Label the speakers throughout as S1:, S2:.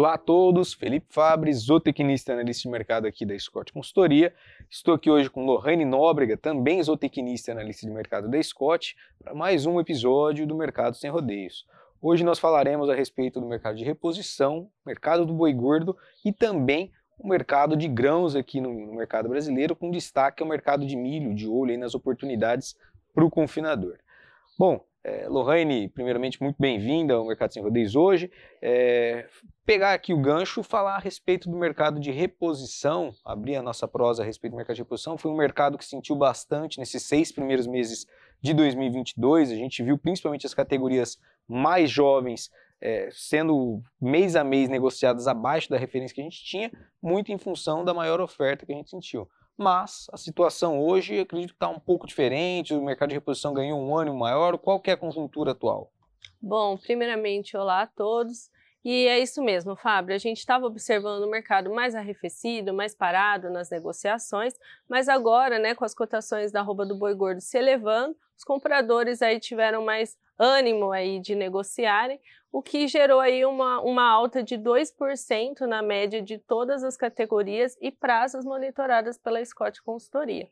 S1: Olá a todos, Felipe Fabre, zootecnista analista de mercado aqui da Scott Consultoria. Estou aqui hoje com Lohane Nóbrega, também zootecnista analista de mercado da Scott, para mais um episódio do Mercado Sem Rodeios. Hoje nós falaremos a respeito do mercado de reposição, mercado do boi gordo e também o mercado de grãos aqui no, no mercado brasileiro, com destaque ao mercado de milho, de olho nas oportunidades para o confinador. Bom, é, Lohane, primeiramente, muito bem-vinda ao Mercado Sem Rodeios hoje. É, pegar aqui o gancho, falar a respeito do mercado de reposição, abrir a nossa prosa a respeito do mercado de reposição. Foi um mercado que sentiu bastante nesses seis primeiros meses de 2022. A gente viu principalmente as categorias mais jovens é, sendo mês a mês negociadas abaixo da referência que a gente tinha, muito em função da maior oferta que a gente sentiu mas a situação hoje acredito que está um pouco diferente, o mercado de reposição ganhou um ânimo maior. Qual é a conjuntura atual?
S2: Bom, primeiramente, olá a todos. E é isso mesmo, Fábio. A gente estava observando o mercado mais arrefecido, mais parado nas negociações, mas agora, né, com as cotações da do boi gordo se elevando, os compradores aí tiveram mais ânimo aí de negociarem, o que gerou aí uma, uma alta de 2% na média de todas as categorias e prazos monitoradas pela Scott Consultoria.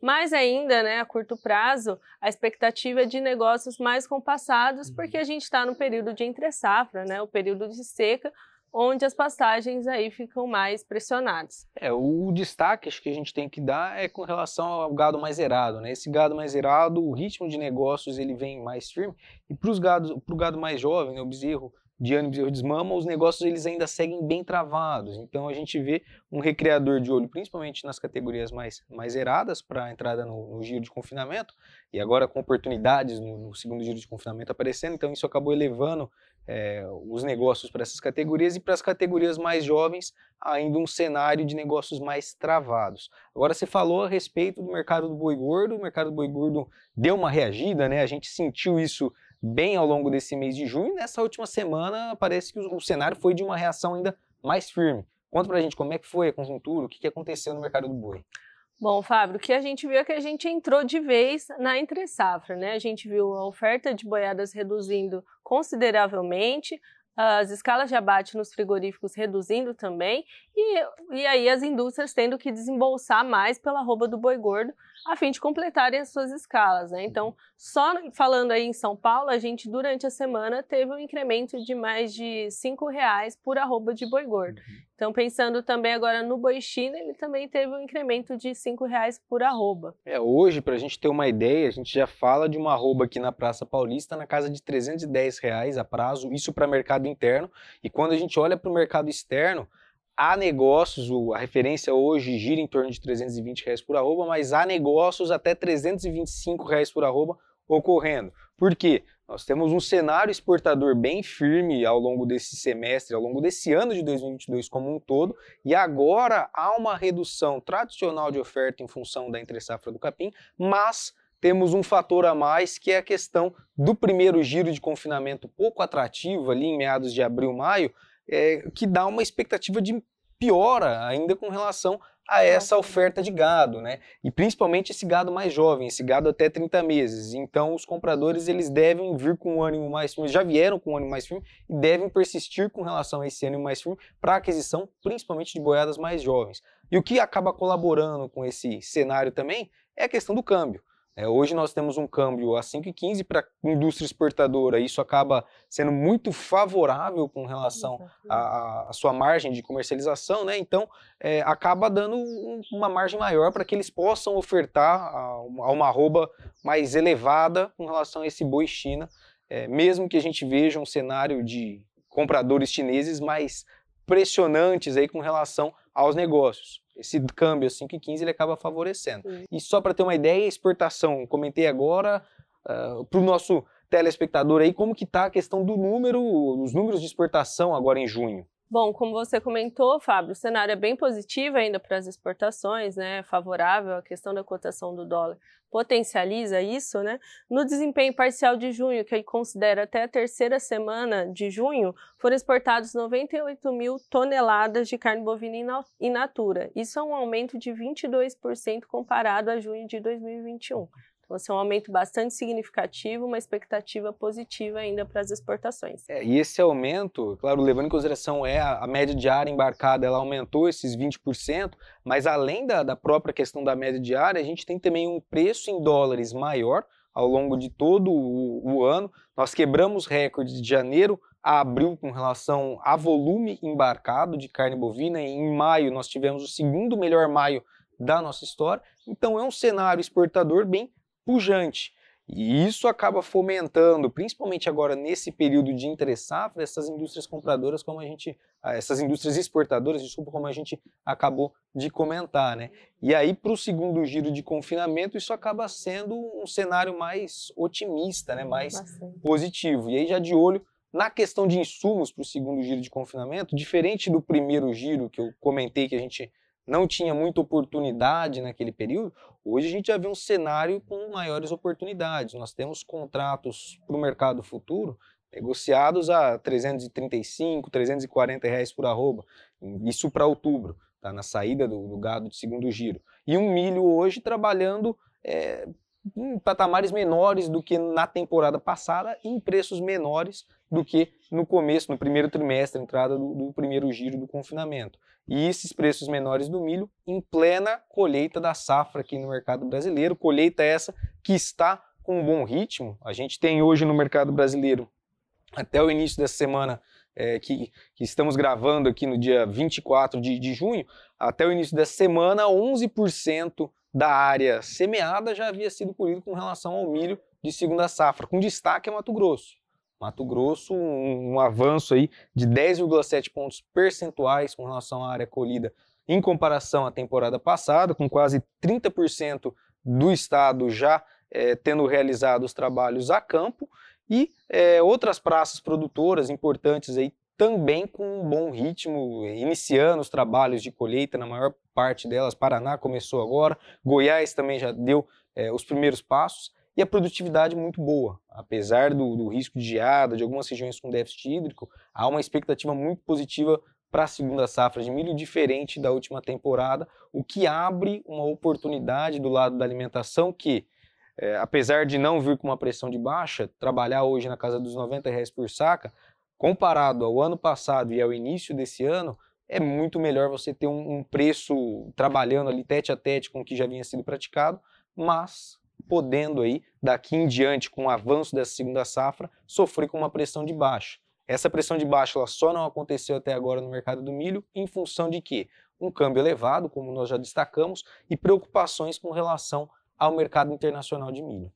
S2: Mais ainda, né, a curto prazo, a expectativa é de negócios mais compassados, porque a gente está no período de entre-safra, né, o período de seca, onde as pastagens aí ficam mais pressionadas.
S1: É, o destaque que a gente tem que dar é com relação ao gado mais zerado, né? Esse gado mais zerado, o ritmo de negócios ele vem mais firme e para os gados, para o gado mais jovem, né, o bezerro de ano e desmama, os negócios eles ainda seguem bem travados. Então a gente vê um recriador de olho, principalmente nas categorias mais, mais zeradas para a entrada no, no, giro de confinamento, e agora com oportunidades no, no, segundo giro de confinamento aparecendo, então isso acabou elevando é, os negócios para essas categorias e para as categorias mais jovens ainda um cenário de negócios mais travados. Agora você falou a respeito do mercado do boi gordo, o mercado do boi gordo deu uma reagida, né? A gente sentiu isso bem ao longo desse mês de junho. Nessa última semana parece que o, cenário foi de uma reação ainda mais firme. Conta pra gente como é que foi a conjuntura, o que, que aconteceu no mercado do boi.
S2: Bom, Fábio, o que a gente viu é que a gente entrou de vez na entre safra, né? A gente viu a oferta de boiadas reduzindo consideravelmente, as escalas de abate nos frigoríficos reduzindo também, e, e aí as indústrias tendo que desembolsar mais pela roupa do boi gordo a fim de completarem as suas escalas. Né? Então, só falando aí em São Paulo, a gente durante a semana teve um incremento de mais de R$ reais por arroba de boi gordo. Então, pensando também agora no boi China, ele também teve um incremento de R$ reais por arroba.
S1: É, hoje, para a gente ter uma ideia, a gente já fala de uma arroba aqui na Praça Paulista na casa de 310 reais a prazo, isso para mercado interno. E quando a gente olha para o mercado externo, há negócios, a referência hoje gira em torno de 320 reais por arroba, mas há negócios até 325 reais por arroba ocorrendo. Por quê? Nós temos um cenário exportador bem firme ao longo desse semestre, ao longo desse ano de 2022 como um todo, e agora há uma redução tradicional de oferta em função da entre-safra do capim, mas temos um fator a mais que é a questão do primeiro giro de confinamento pouco atrativo ali em meados de abril, maio, é, que dá uma expectativa de piora ainda com relação a essa oferta de gado, né? E principalmente esse gado mais jovem, esse gado até 30 meses. Então os compradores eles devem vir com um ânimo mais firme, já vieram com um ânimo mais firme e devem persistir com relação a esse ânimo mais firme para aquisição, principalmente de boiadas mais jovens. E o que acaba colaborando com esse cenário também é a questão do câmbio. É, hoje nós temos um câmbio a 5,15 para a indústria exportadora, isso acaba sendo muito favorável com relação à sua margem de comercialização, né? então é, acaba dando um, uma margem maior para que eles possam ofertar a, a, uma arroba mais elevada com relação a esse boi China, é, mesmo que a gente veja um cenário de compradores chineses mais pressionantes aí com relação aos negócios esse câmbio a 5,15 ele acaba favorecendo. Uhum. E só para ter uma ideia, exportação, comentei agora uh, ah, para o nosso telespectador aí, como que está a questão do número, os números de exportação agora em junho.
S2: Bom, como você comentou, Fábio, o cenário é bem positivo ainda para as exportações, né? Favorável, a questão da cotação do dólar potencializa isso, né? No desempenho parcial de junho, que considera até a terceira semana de junho, foram exportados 98 mil toneladas de carne bovina in natura. Isso é um aumento de 22% comparado a junho de 2021. Então, assim, é um aumento bastante significativo, uma expectativa positiva ainda para as exportações.
S1: É, e esse aumento, claro, levando em consideração é a, a média diária embarcada, ela aumentou esses 20%, mas além da, da própria questão da média diária, a gente tem também um preço em dólares maior ao longo de todo o, o ano. Nós quebramos recordes de janeiro a abril com relação a volume embarcado de carne bovina. Em maio, nós tivemos o segundo melhor maio da nossa história. Então, é um cenário exportador bem pujante. E isso acaba fomentando, principalmente agora nesse período de entre-safra, essas indústrias compradoras, como a gente, ah, essas indústrias exportadoras, desculpa, como a gente acabou de comentar, né? E aí, para o segundo giro de confinamento, isso acaba sendo um cenário mais otimista, né? Mais Bastante. positivo. E aí, já de olho na questão de insumos para o segundo giro de confinamento, diferente do primeiro giro que eu comentei que a gente não tinha muita oportunidade naquele período, hoje a gente já vê um cenário com maiores oportunidades. Nós temos contratos para o mercado futuro negociados a 335, 340 reais por arroba, isso para outubro, tá? na saída do, do, gado de segundo giro. E um milho hoje trabalhando é, em patamares menores do que na temporada passada e em preços menores do que no começo, no primeiro trimestre, entrada do, do, primeiro giro do confinamento. E esses preços menores do milho em plena colheita da safra aqui no mercado brasileiro, colheita essa que está com um bom ritmo. A gente tem hoje no mercado brasileiro, até o início dessa semana, é, que, que, estamos gravando aqui no dia 24 de, de junho, até o início dessa semana, 11% da área semeada já havia sido colhido com relação ao milho de segunda safra, com destaque a Mato Grosso. Mato Grosso, um, um avanço aí de 10,7 pontos percentuais com relação à área colhida em comparação à temporada passada, com quase 30% do estado já é, tendo realizado os trabalhos a campo e é, outras praças produtoras importantes aí também com um bom ritmo, iniciando os trabalhos de colheita na maior parte delas. Paraná começou agora, Goiás também já deu é, os primeiros passos e a produtividade muito boa. Apesar do, do, risco de geada, de algumas regiões com déficit hídrico, há uma expectativa muito positiva para a segunda safra de milho, diferente da última temporada, o que abre uma oportunidade do lado da alimentação que, é, apesar de não vir com uma pressão de baixa, trabalhar hoje na casa dos 90 reais por saca, comparado ao ano passado e ao início desse ano, é muito melhor você ter um, um preço trabalhando ali tete a tete com o que já vinha sido praticado, mas podendo aí, daqui em diante, com o avanço dessa segunda safra, sofrer com uma pressão de baixa. Essa pressão de baixa ela só não aconteceu até agora no mercado do milho em função de quê? Um câmbio elevado, como nós já destacamos, e preocupações com relação ao mercado internacional de milho.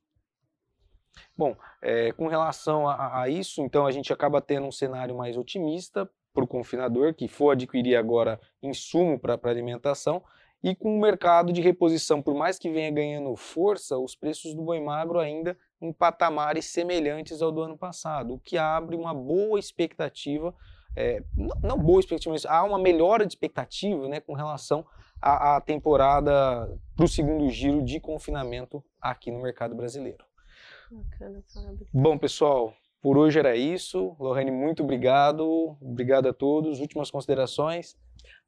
S1: Bom, é, com relação a, a, isso, então a gente acaba tendo um cenário mais otimista para o confinador, que for adquirir agora insumo para alimentação, e com o mercado de reposição, por mais que venha ganhando força, os preços do boi magro ainda em patamares semelhantes ao do ano passado, o que abre uma boa expectativa, é, não, não, boa expectativa, mas há uma melhora de expectativa né, com relação à, à temporada para o segundo giro de confinamento aqui no mercado brasileiro. Bacana, Fábio. Bom, pessoal, por hoje era isso. Lorraine, muito obrigado. Obrigado a todos. Últimas considerações?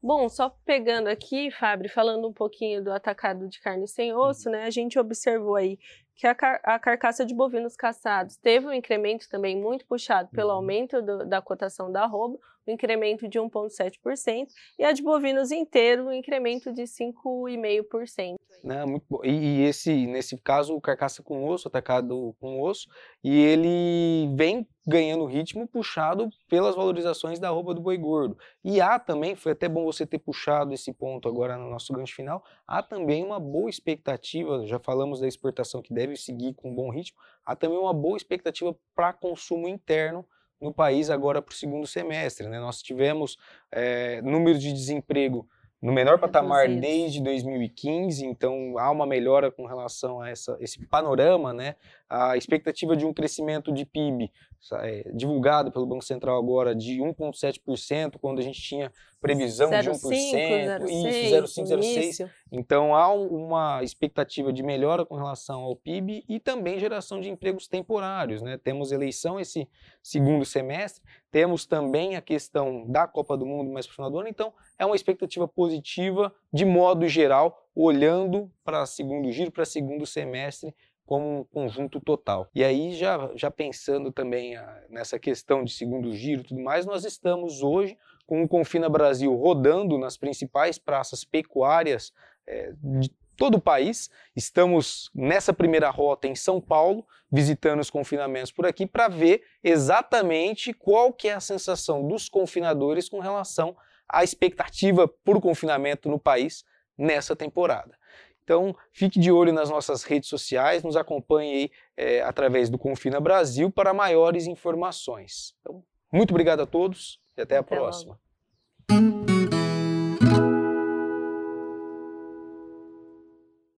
S2: Bom, só pegando aqui, Fábio, falando um pouquinho do atacado de carne sem osso, né? A gente observou aí que a, car a carcaça de bovinos caçados teve um incremento também muito puxado pelo uhum. aumento do, da cotação da arroba, um incremento de 1,7%, e a de bovinos inteiro, um incremento de 5,5%.
S1: Né, muito bom. E, e, esse, nesse caso, o carcaça com osso, atacado com osso, e ele vem ganhando ritmo puxado pelas valorizações da roupa do boi gordo. E há também, foi até bom você ter puxado esse ponto agora no nosso gancho final, há também uma boa expectativa, já falamos da exportação que deve seguir com um bom ritmo, há também uma boa expectativa para consumo interno no país agora para o segundo semestre. Né? Nós tivemos é, números de desemprego no menor patamar desde 2015, então há uma melhora com relação a essa, esse panorama, né? A expectativa de um crescimento de PIB é, divulgado pelo Banco Central agora de 1,7%, quando a gente tinha previsão 0, de 1%, 5, 0, isso, 0,5, 0,6%. Então há uma expectativa de melhora com relação ao PIB e também geração de empregos temporários. Né? Temos eleição esse segundo semestre, temos também a questão da Copa do Mundo mais para o final do ano, então é uma expectativa positiva de modo geral, olhando para segundo giro, para segundo semestre, como um conjunto total. E aí, já, já pensando também a, nessa questão de segundo giro e tudo mais, nós estamos hoje com o Confina Brasil rodando nas principais praças pecuárias é, de todo o país. Estamos nessa primeira rota em São Paulo, visitando os confinamentos por aqui para ver exatamente qual que é a sensação dos confinadores com relação à expectativa por confinamento no país nessa temporada. Então, fique de olho nas nossas redes sociais, nos acompanhe aí, é, através do Confina Brasil para maiores informações. Então, muito obrigado a todos e até, até a próxima. Logo.